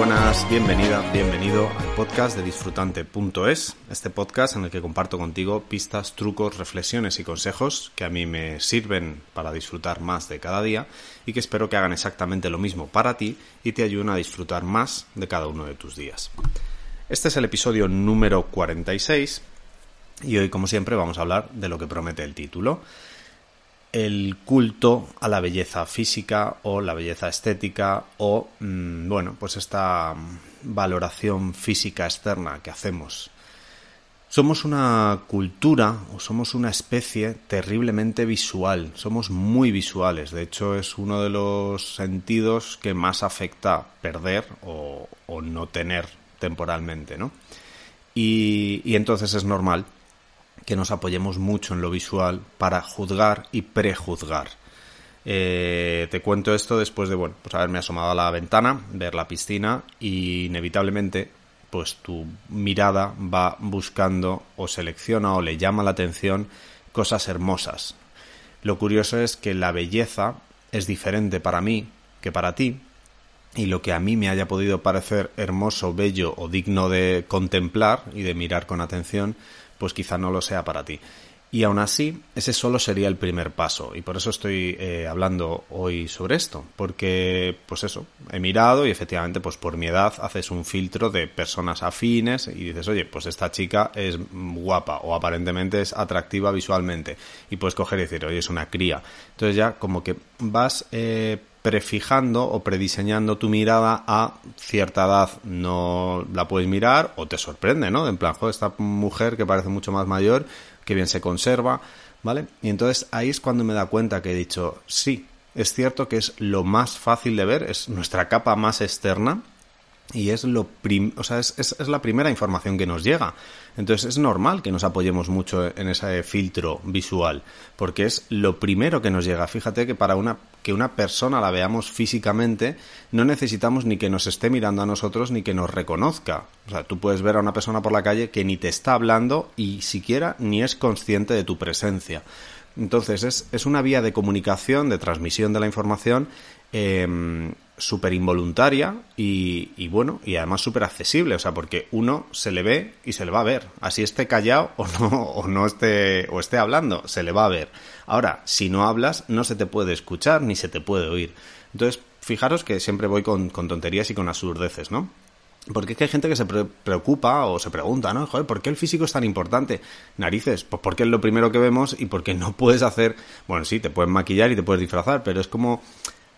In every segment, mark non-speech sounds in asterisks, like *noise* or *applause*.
buenas, bienvenida, bienvenido al podcast de disfrutante.es, este podcast en el que comparto contigo pistas, trucos, reflexiones y consejos que a mí me sirven para disfrutar más de cada día y que espero que hagan exactamente lo mismo para ti y te ayuden a disfrutar más de cada uno de tus días. Este es el episodio número 46 y hoy, como siempre, vamos a hablar de lo que promete el título el culto a la belleza física o la belleza estética o, mm, bueno, pues esta valoración física externa que hacemos. Somos una cultura o somos una especie terriblemente visual, somos muy visuales, de hecho es uno de los sentidos que más afecta perder o, no tener temporalmente, ¿no? Y, y entonces es normal que nos apoyemos mucho en lo visual para juzgar y prejuzgar. Eh, te cuento esto después de, bueno, pues haberme asomado a la ventana, ver la piscina y inevitablemente pues tu mirada va buscando o selecciona o le llama la atención cosas hermosas. Lo curioso es que la belleza es diferente para mí que para ti y lo que a mí me haya podido parecer hermoso, bello o digno de contemplar y de mirar con atención, pues quizá no lo sea para ti. Y aún así, ese solo sería el primer paso. Y por eso estoy eh, hablando hoy sobre esto. Porque, pues eso, he mirado y efectivamente, pues por mi edad haces un filtro de personas afines y dices, oye, pues esta chica es guapa o aparentemente es atractiva visualmente. Y puedes coger y decir, oye, es una cría. Entonces ya como que vas eh, prefijando o prediseñando tu mirada a cierta edad no la puedes mirar o te sorprende, ¿no? En plan, joder, esta mujer que parece mucho más mayor, que bien se conserva, ¿vale? Y entonces ahí es cuando me da cuenta que he dicho, sí, es cierto que es lo más fácil de ver, es nuestra capa más externa, y es lo o sea, es, es, la primera información que nos llega. Entonces es normal que nos apoyemos mucho en ese filtro visual, porque es lo primero que nos llega. Fíjate que para una que una persona la veamos físicamente, no necesitamos ni que nos esté mirando a nosotros ni que nos reconozca. O sea, tú puedes ver a una persona por la calle que ni te está hablando y siquiera ni es consciente de tu presencia. Entonces es, es una vía de comunicación, de transmisión de la información eh, súper involuntaria y, bueno, y además súper accesible, o sea, porque uno se le ve y se le va a ver, así esté callado o no, o no esté, o esté hablando, se le va a ver. Ahora, si no hablas, no se te puede escuchar ni se te puede oír. Entonces, fijaros que siempre voy con, con tonterías y con absurdeces, ¿no? Porque es que hay gente que se preocupa o se pregunta, ¿no? Joder, ¿por qué el físico es tan importante? Narices, pues porque es lo primero que vemos y porque no puedes hacer, bueno, sí, te puedes maquillar y te puedes disfrazar, pero es como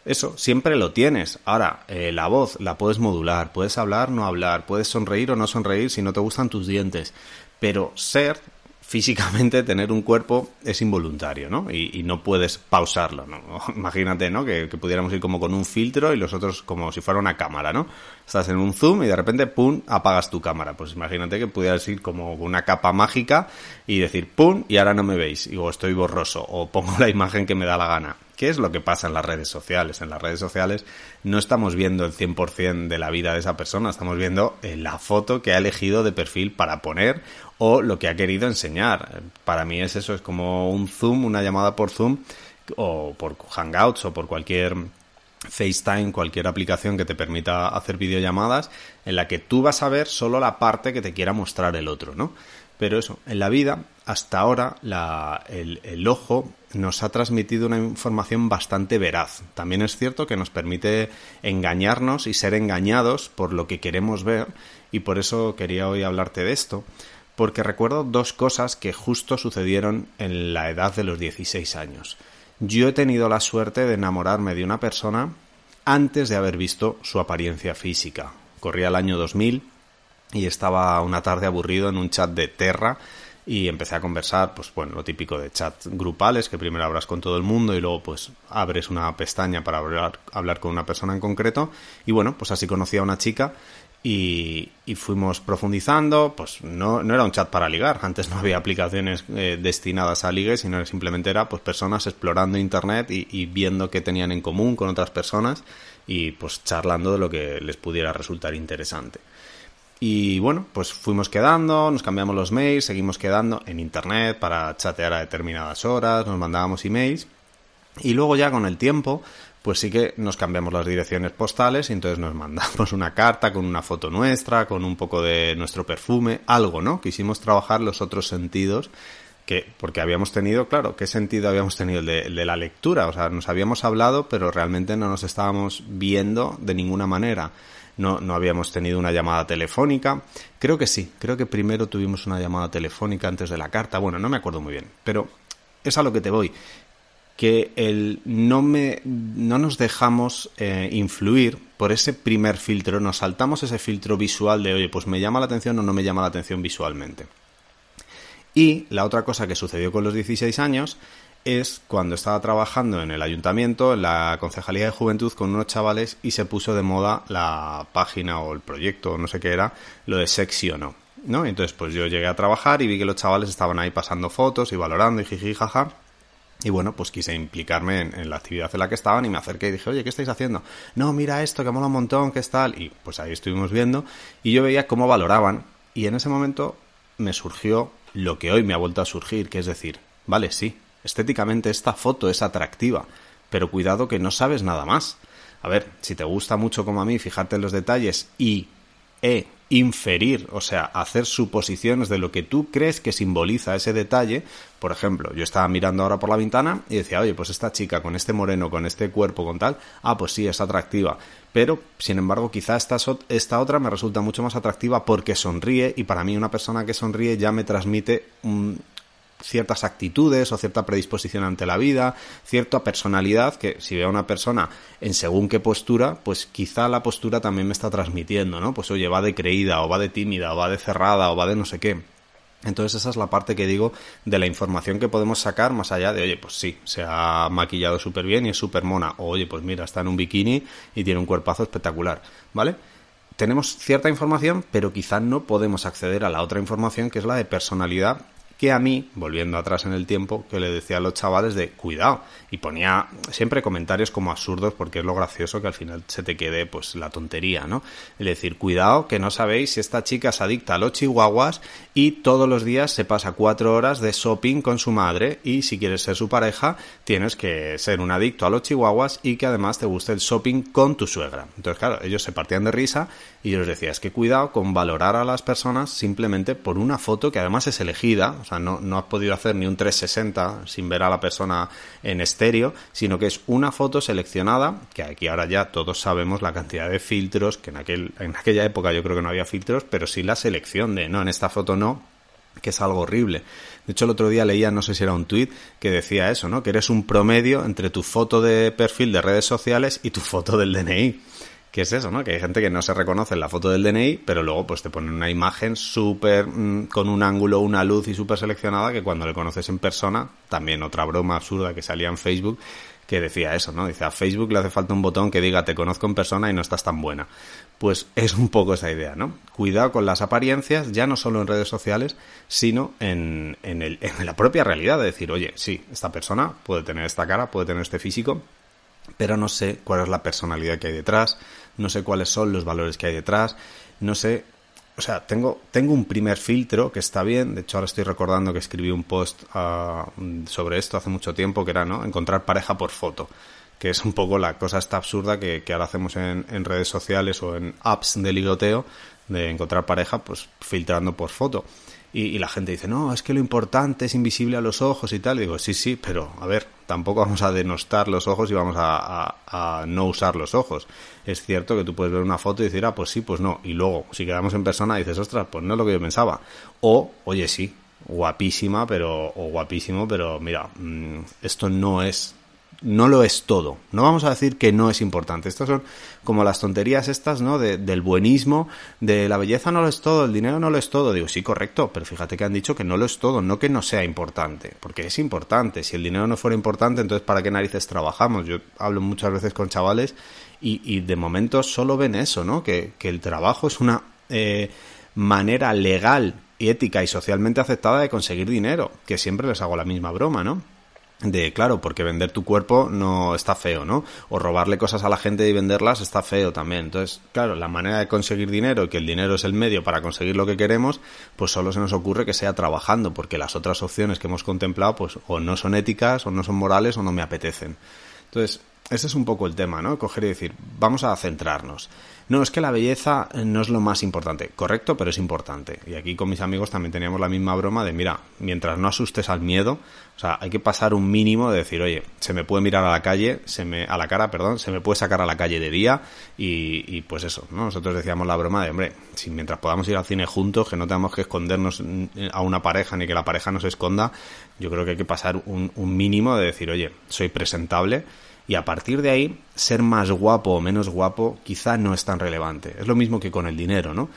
eso, siempre lo tienes. Ahora, eh, la voz la puedes modular, puedes hablar, no hablar, puedes sonreír o no sonreír si no te gustan tus dientes. Pero ser físicamente *laughs* tener un cuerpo es involuntario, ¿no? Y, no puedes pausarlo, ¿no? *laughs* Imagínate, ¿no? Que, pudiéramos ir como con un filtro y los otros como si fuera una cámara, ¿no? Estás en un zoom y de repente, ¡pum!, apagas tu cámara. Pues imagínate que pudieras ir como una capa mágica y decir, ¡pum!, y ahora no me veis, y, o estoy borroso, o pongo la imagen que me da la gana. ¿Qué es lo que pasa en las redes sociales? En las redes sociales no estamos viendo el 100% de la vida de esa persona, estamos viendo eh, la foto que ha elegido de perfil para poner o lo que ha querido enseñar. Para mí es eso, es como un Zoom, una llamada por Zoom o por Hangouts o por cualquier FaceTime, cualquier aplicación que te permita hacer videollamadas, en la que tú vas a ver solo la parte que te quiera mostrar el otro, ¿no? Pero eso, en la vida, hasta ahora, el, ojo nos ha transmitido una información bastante veraz. También es cierto que nos permite engañarnos y ser engañados por lo que queremos ver, y por eso quería hoy hablarte de esto, porque recuerdo dos cosas que justo sucedieron en la edad de los 16 años. Yo he tenido la suerte de enamorarme de una persona antes de haber visto su apariencia física. Corría el año 2000 y estaba una tarde aburrido en un chat de Terra y empecé a conversar, pues bueno, lo típico de chats grupales, que primero hablas con todo el mundo y luego pues abres una pestaña para hablar, hablar con una persona en concreto y bueno, pues así conocí a una chica y, fuimos profundizando, pues no, no, era un chat para ligar, antes no había aplicaciones eh, destinadas a ligue, sino simplemente era pues personas explorando internet y, y viendo qué tenían en común con otras personas y pues charlando de lo que les pudiera resultar interesante. Y bueno, pues fuimos quedando, nos cambiamos los mails, seguimos quedando en internet para chatear a determinadas horas, nos mandábamos emails. Y luego ya con el tiempo, pues sí que nos cambiamos las direcciones postales y entonces nos mandamos una carta con una foto nuestra, con un poco de nuestro perfume, algo, ¿no? Quisimos trabajar los otros sentidos que, porque habíamos tenido, claro, ¿qué sentido habíamos tenido? El de, la lectura, o sea, nos habíamos hablado, pero realmente no nos estábamos viendo de ninguna manera. No, no habíamos tenido una llamada telefónica. Creo que sí, creo que primero tuvimos una llamada telefónica antes de la carta. Bueno, no me acuerdo muy bien, pero es a lo que te voy que el no me no nos dejamos eh, influir por ese primer filtro, nos saltamos ese filtro visual de oye, pues me llama la atención o no me llama la atención visualmente. Y la otra cosa que sucedió con los 16 años es cuando estaba trabajando en el ayuntamiento, en la Concejalía de Juventud con unos chavales y se puso de moda la página o el proyecto, no sé qué era, lo de sexy o no. ¿no? Entonces pues yo llegué a trabajar y vi que los chavales estaban ahí pasando fotos y valorando y jiji jaja y bueno, pues quise implicarme en, la actividad en la que estaban y me acerqué y dije, oye, ¿qué estáis haciendo? No, mira esto, que mola un montón, ¿qué es tal? Y pues ahí estuvimos viendo y yo veía cómo valoraban y en ese momento me surgió lo que hoy me ha vuelto a surgir, que es decir, vale, sí, estéticamente esta foto es atractiva, pero cuidado que no sabes nada más. A ver, si te gusta mucho como a mí, fijarte en los detalles y e inferir, o sea, hacer suposiciones de lo que tú crees que simboliza ese detalle. Por ejemplo, yo estaba mirando ahora por la ventana y decía, oye, pues esta chica con este moreno, con este cuerpo, con tal, ah, pues sí, es atractiva. Pero, sin embargo, quizá esta, esta otra me resulta mucho más atractiva porque sonríe y para mí una persona que sonríe ya me transmite un, ciertas actitudes o cierta predisposición ante la vida, cierta personalidad que si veo a una persona en según qué postura, pues quizá la postura también me está transmitiendo, ¿no? Pues oye, va de creída o va de tímida o va de cerrada o va de no sé qué. Entonces esa es la parte que digo de la información que podemos sacar más allá de, oye, pues sí, se ha maquillado súper bien y es súper mona. O oye, pues mira, está en un bikini y tiene un cuerpazo espectacular, ¿vale? Tenemos cierta información, pero quizá no podemos acceder a la otra información que es la de personalidad que a mí, volviendo atrás en el tiempo, que le decía a los chavales de cuidado y ponía siempre comentarios como absurdos porque es lo gracioso que al final se te quede pues la tontería, ¿no? Es decir, cuidado que no sabéis si esta chica es adicta a los chihuahuas y todos los días se pasa cuatro horas de shopping con su madre y si quieres ser su pareja tienes que ser un adicto a los chihuahuas y que además te guste el shopping con tu suegra. Entonces claro, ellos se partían de risa y yo les decía, es que cuidado con valorar a las personas simplemente por una foto que además es elegida, o sea, no, no has podido hacer ni un 360 sin ver a la persona en estéreo, sino que es una foto seleccionada, que aquí ahora ya todos sabemos la cantidad de filtros, que en, aquel, en aquella época yo creo que no había filtros, pero sí la selección de, no, en esta foto no, que es algo horrible. De hecho, el otro día leía, no sé si era un tuit, que decía eso, ¿no? Que eres un promedio entre tu foto de perfil de redes sociales y tu foto del DNI. ¿Qué es eso, no? Que hay gente que no se reconoce en la foto del DNI, pero luego pues te ponen una imagen súper mm, con un ángulo, una luz y súper seleccionada que cuando le conoces en persona, también otra broma absurda que salía en Facebook, que decía eso, ¿no? Dice, a Facebook le hace falta un botón que diga te conozco en persona y no estás tan buena. Pues es un poco esa idea, ¿no? Cuidado con las apariencias, ya no solo en redes sociales, sino en, en, el, en la propia realidad, de decir, oye, sí, esta persona puede tener esta cara, puede tener este físico, pero no sé cuál es la personalidad que hay detrás, no sé cuáles son los valores que hay detrás, no sé, o sea, tengo, tengo un primer filtro que está bien, de hecho ahora estoy recordando que escribí un post uh, sobre esto hace mucho tiempo, que era, ¿no? Encontrar pareja por foto, que es un poco la cosa esta absurda que, que ahora hacemos en, en redes sociales o en apps de ligoteo, de encontrar pareja, pues filtrando por foto. Y, la gente dice, no, es que lo importante es invisible a los ojos y tal. Y digo, sí, sí, pero a ver, tampoco vamos a denostar los ojos y vamos a, a, no usar los ojos. Es cierto que tú puedes ver una foto y decir, ah, pues sí, pues no. Y luego, si quedamos en persona, dices, ostras, pues no es lo que yo pensaba. O, oye, sí, guapísima, pero, o guapísimo, pero mira, mm, esto no es no lo es todo. No vamos a decir que no es importante. Estas son como las tonterías estas, ¿no? De, del buenismo, de la belleza no lo es todo, el dinero no lo es todo. Digo, sí, correcto, pero fíjate que han dicho que no lo es todo, no que no sea importante, porque es importante. Si el dinero no fuera importante, entonces ¿para qué narices trabajamos? Yo hablo muchas veces con chavales y, de momento solo ven eso, ¿no? Que, que el trabajo es una eh, manera legal y ética y socialmente aceptada de conseguir dinero, que siempre les hago la misma broma, ¿no? De claro, porque vender tu cuerpo no está feo, ¿no? O robarle cosas a la gente y venderlas está feo también. Entonces, claro, la manera de conseguir dinero, que el dinero es el medio para conseguir lo que queremos, pues solo se nos ocurre que sea trabajando, porque las otras opciones que hemos contemplado, pues o no son éticas, o no son morales, o no me apetecen. Entonces, ese es un poco el tema, ¿no? Coger y decir, vamos a centrarnos. No, es que la belleza no es lo más importante. Correcto, pero es importante. Y aquí con mis amigos también teníamos la misma broma de, mira, mientras no asustes al miedo, o sea, hay que pasar un mínimo de decir, oye, se me puede mirar a la calle, se me, a la cara, perdón, se me puede sacar a la calle de día y, y pues eso, ¿no? Nosotros decíamos la broma de, hombre, si mientras podamos ir al cine juntos, que no tengamos que escondernos a una pareja ni que la pareja nos esconda, yo creo que hay que pasar un, un mínimo de decir, oye, soy presentable, y a partir de ahí, ser más guapo o menos guapo quizá no es tan relevante. Es lo mismo que con el dinero, ¿no?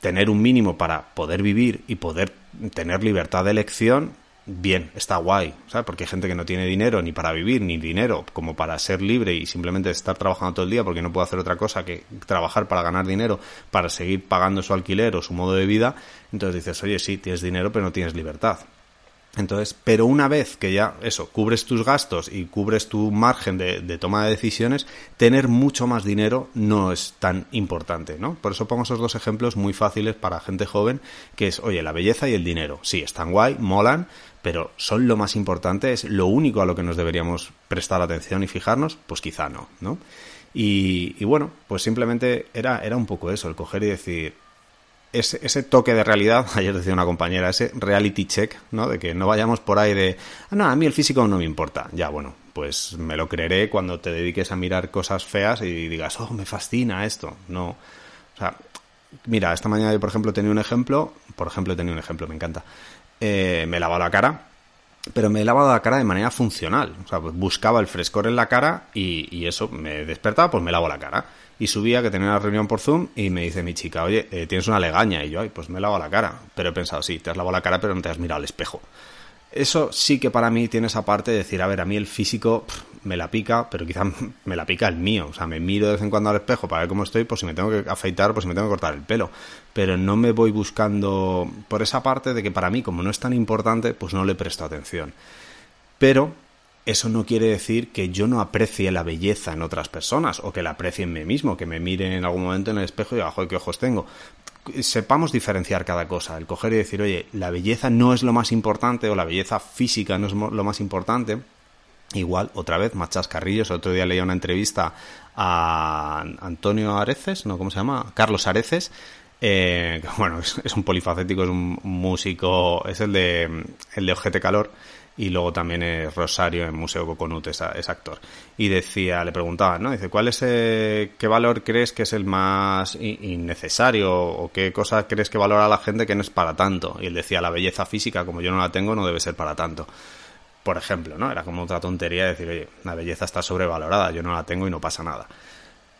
Tener un mínimo para poder vivir y poder tener libertad de elección, bien, está guay, ¿sabes? Porque hay gente que no tiene dinero ni para vivir, ni dinero como para ser libre y simplemente estar trabajando todo el día porque no puede hacer otra cosa que trabajar para ganar dinero, para seguir pagando su alquiler o su modo de vida. Entonces dices, oye, sí, tienes dinero, pero no tienes libertad. Entonces, pero una vez que ya eso, cubres tus gastos y cubres tu margen de, toma de decisiones, tener mucho más dinero no es tan importante, ¿no? Por eso pongo esos dos ejemplos muy fáciles para gente joven, que es, oye, la belleza y el dinero. Sí, están guay, molan, pero son lo más importante, es lo único a lo que nos deberíamos prestar atención y fijarnos, pues quizá no, ¿no? Y, bueno, pues simplemente era, era un poco eso, el coger y decir, ese, ese, toque de realidad, *laughs* ayer decía una compañera, ese reality check, ¿no? De que no vayamos por ahí de, ah, no, a mí el físico no me importa. Ya, bueno, pues me lo creeré cuando te dediques a mirar cosas feas y digas, oh, me fascina esto. No. O sea, mira, esta mañana yo, por ejemplo, tenía un ejemplo, por ejemplo, tenido un ejemplo, me encanta. Eh, me he la cara, pero me he lavado la cara de manera funcional. O sea, buscaba el frescor en la cara y, y eso me despertaba, pues me lavo la cara y subía que tenía una reunión por Zoom y me dice mi chica, oye, eh, tienes una legaña. Y yo, ay, pues me lavo la cara. Pero he pensado, sí, te has lavado la cara, pero no te has mirado al espejo. Eso sí que para mí tiene esa parte de decir, a ver, a mí el físico me la pica, pero quizá *laughs* me la pica el mío. O sea, me miro de vez en cuando al espejo para ver cómo estoy, por si me tengo que afeitar, por si me tengo que cortar el pelo. Pero no me voy buscando por esa parte de que para mí, como no es tan importante, pues no le presto atención. Pero eso no quiere decir que yo no aprecie la belleza en otras personas o que la aprecie en mí mismo, que me miren en algún momento en el espejo y diga, joder, qué ojos tengo. Sepamos diferenciar cada cosa, el coger y decir, oye, la belleza no es lo más importante o la belleza física no es lo más importante. Igual, otra vez, más Carrillos. Otro día leía una entrevista a Antonio Areces, ¿no? ¿Cómo se llama? Carlos Areces, eh, bueno, es, es, un polifacético, es un músico, es el de, el de Ojete Calor, y luego también es Rosario en Museo Coconut, es, actor. Y decía, le preguntaba, ¿no? Dice, ¿cuál es, eh, qué valor crees que es el más innecesario o qué cosa crees que valora la gente que no es para tanto? Y él decía, la belleza física, como yo no la tengo, no debe ser para tanto. Por ejemplo, ¿no? Era como otra tontería decir, oye, la belleza está sobrevalorada, yo no la tengo y no pasa nada.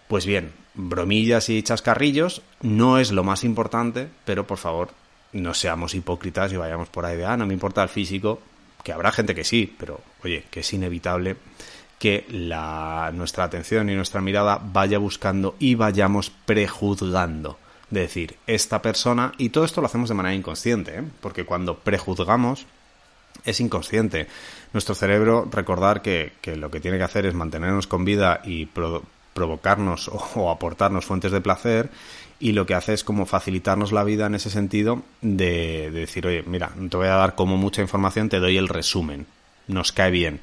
Pues bien, bromillas y chascarrillos no es lo más importante, pero por favor, no seamos hipócritas y vayamos por ahí de, ah, no me importa el físico, que habrá gente que sí, pero oye, que es inevitable que la, nuestra atención y nuestra mirada vaya buscando y vayamos prejuzgando. De decir, esta persona, y todo esto lo hacemos de manera inconsciente, ¿eh? porque cuando prejuzgamos es inconsciente. Nuestro cerebro, recordar que, que, lo que tiene que hacer es mantenernos con vida y provocarnos o, aportarnos fuentes de placer y lo que hace es como facilitarnos la vida en ese sentido de, decir, oye, mira, no te voy a dar como mucha información, te doy el resumen, nos cae bien.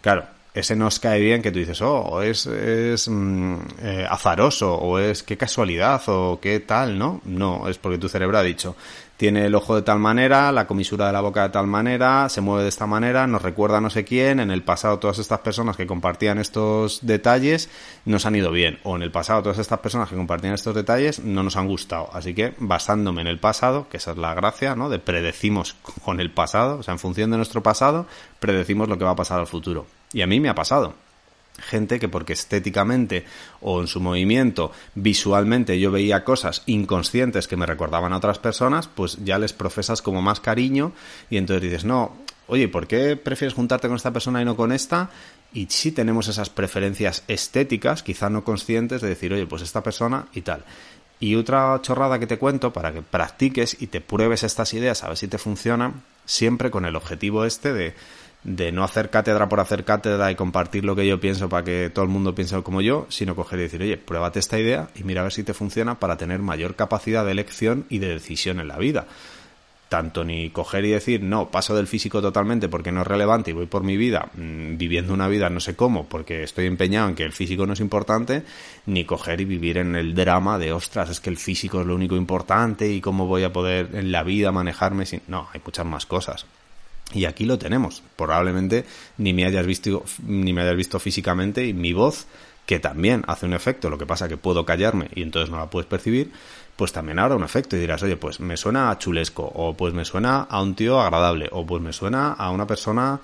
Claro, ese nos cae bien que tú dices, oh, es, es mm, eh, azaroso, o es qué casualidad, o qué tal, ¿no? No, es porque tu cerebro ha dicho, tiene el ojo de tal manera, la comisura de la boca de tal manera, se mueve de esta manera, nos recuerda no sé quién, en el pasado todas estas personas que compartían estos detalles nos han ido bien, o en el pasado todas estas personas que compartían estos detalles no nos han gustado. Así que basándome en el pasado, que esa es la gracia, ¿no? De predecimos con el pasado, o sea, en función de nuestro pasado, predecimos lo que va a pasar al futuro. Y a mí me ha pasado gente que porque estéticamente o en su movimiento visualmente yo veía cosas inconscientes que me recordaban a otras personas, pues ya les profesas como más cariño y entonces dices, no, oye, ¿por qué prefieres juntarte con esta persona y no con esta? Y sí tenemos esas preferencias estéticas, quizá no conscientes, de decir, oye, pues esta persona y tal. Y otra chorrada que te cuento para que practiques y te pruebes estas ideas a ver si te funcionan, siempre con el objetivo este de de no hacer cátedra por hacer cátedra y compartir lo que yo pienso para que todo el mundo piense como yo, sino coger y decir, oye, pruébate esta idea y mira a ver si te funciona para tener mayor capacidad de elección y de decisión en la vida. Tanto ni coger y decir, no, paso del físico totalmente porque no es relevante y voy por mi vida mmm, viviendo una vida no sé cómo porque estoy empeñado en que el físico no es importante, ni coger y vivir en el drama de, ostras, es que el físico es lo único importante y cómo voy a poder en la vida manejarme sin... No, hay muchas más cosas. Y aquí lo tenemos. Probablemente ni me hayas visto, ni me hayas visto físicamente y mi voz, que también hace un efecto, lo que pasa que puedo callarme y entonces no la puedes percibir, pues también habrá un efecto y dirás, oye, pues me suena a chulesco, o pues me suena a un tío agradable, o pues me suena a una persona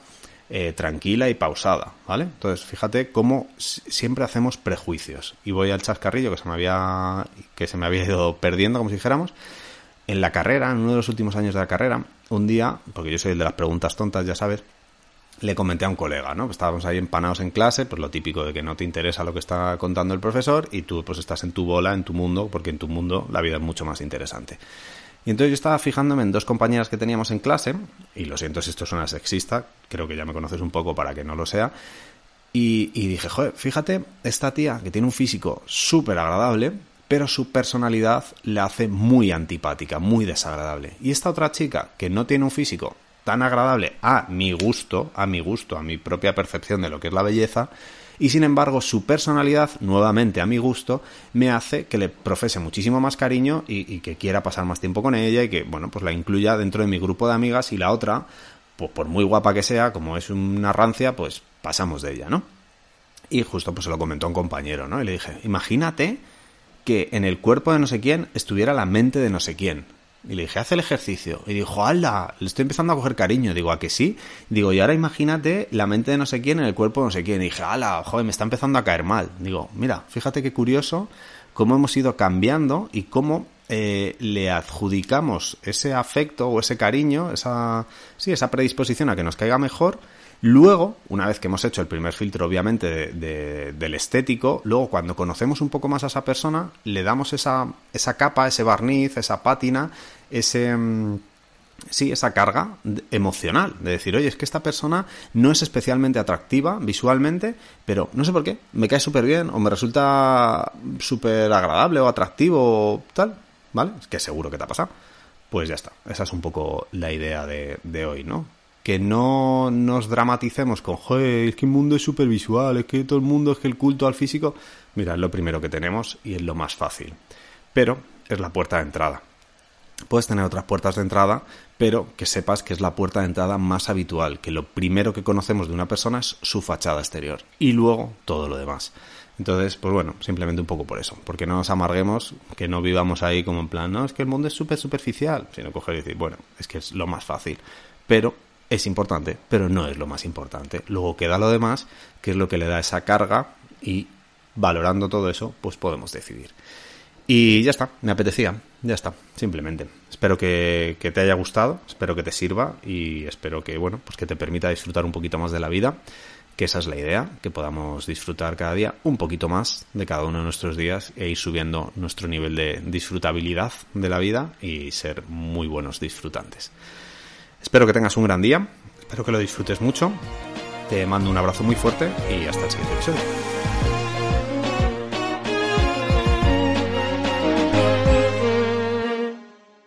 eh, tranquila y pausada, ¿vale? Entonces, fíjate cómo siempre hacemos prejuicios. Y voy al chascarrillo que se me había, que se me había ido perdiendo, como si dijéramos, en la carrera, en uno de los últimos años de la carrera, un día, porque yo soy el de las preguntas tontas, ya sabes, le comenté a un colega, ¿no? Estábamos ahí empanados en clase, pues lo típico de que no te interesa lo que está contando el profesor y tú pues estás en tu bola, en tu mundo, porque en tu mundo la vida es mucho más interesante. Y entonces yo estaba fijándome en dos compañeras que teníamos en clase, y lo siento si esto suena sexista, creo que ya me conoces un poco para que no lo sea, y, dije, joder, fíjate, esta tía que tiene un físico súper agradable, pero su personalidad le hace muy antipática, muy desagradable. Y esta otra chica, que no tiene un físico tan agradable a mi gusto, a mi gusto, a mi propia percepción de lo que es la belleza, y sin embargo su personalidad, nuevamente a mi gusto, me hace que le profese muchísimo más cariño y, y, que quiera pasar más tiempo con ella y que, bueno, pues la incluya dentro de mi grupo de amigas y la otra, pues por muy guapa que sea, como es una rancia, pues pasamos de ella, ¿no? Y justo pues se lo comentó un compañero, ¿no? Y le dije, imagínate que en el cuerpo de no sé quién estuviera la mente de no sé quién. Y le dije, haz el ejercicio. Y dijo, ¡hala! Le estoy empezando a coger cariño. Digo, ¿a que sí? Digo, y ahora imagínate la mente de no sé quién en el cuerpo de no sé quién. Y dije, ¡hala! Joder, me está empezando a caer mal. Digo, mira, fíjate qué curioso cómo hemos ido cambiando y cómo eh, le adjudicamos ese afecto o ese cariño, esa, sí, esa predisposición a que nos caiga mejor Luego, una vez que hemos hecho el primer filtro, obviamente, de, de, del estético, luego cuando conocemos un poco más a esa persona, le damos esa, esa capa, ese barniz, esa pátina, ese... Sí, esa carga emocional, de decir, oye, es que esta persona no es especialmente atractiva visualmente, pero no sé por qué, me cae súper bien o me resulta súper agradable o atractivo o tal, ¿vale? Es que seguro que te ha pasado. Pues ya está, esa es un poco la idea de, de hoy, ¿no? Que no nos dramaticemos con, joder, es que el mundo es súper visual, es que todo el mundo es que el culto al físico. Mira, es lo primero que tenemos y es lo más fácil. Pero es la puerta de entrada. Puedes tener otras puertas de entrada, pero que sepas que es la puerta de entrada más habitual, que lo primero que conocemos de una persona es su fachada exterior y luego todo lo demás. Entonces, pues bueno, simplemente un poco por eso, porque no nos amarguemos, que no vivamos ahí como en plan, no, es que el mundo es súper superficial, sino coger y decir, bueno, es que es lo más fácil, pero es importante, pero no es lo más importante. Luego queda lo demás, que es lo que le da esa carga y valorando todo eso, pues podemos decidir. Y ya está, me apetecía, ya está, simplemente. Espero que, te haya gustado, espero que te sirva y espero que, bueno, pues que te permita disfrutar un poquito más de la vida, que esa es la idea, que podamos disfrutar cada día un poquito más de cada uno de nuestros días e ir subiendo nuestro nivel de disfrutabilidad de la vida y ser muy buenos disfrutantes. Espero que tengas un gran día, espero que lo disfrutes mucho. Te mando un abrazo muy fuerte y hasta el siguiente episodio.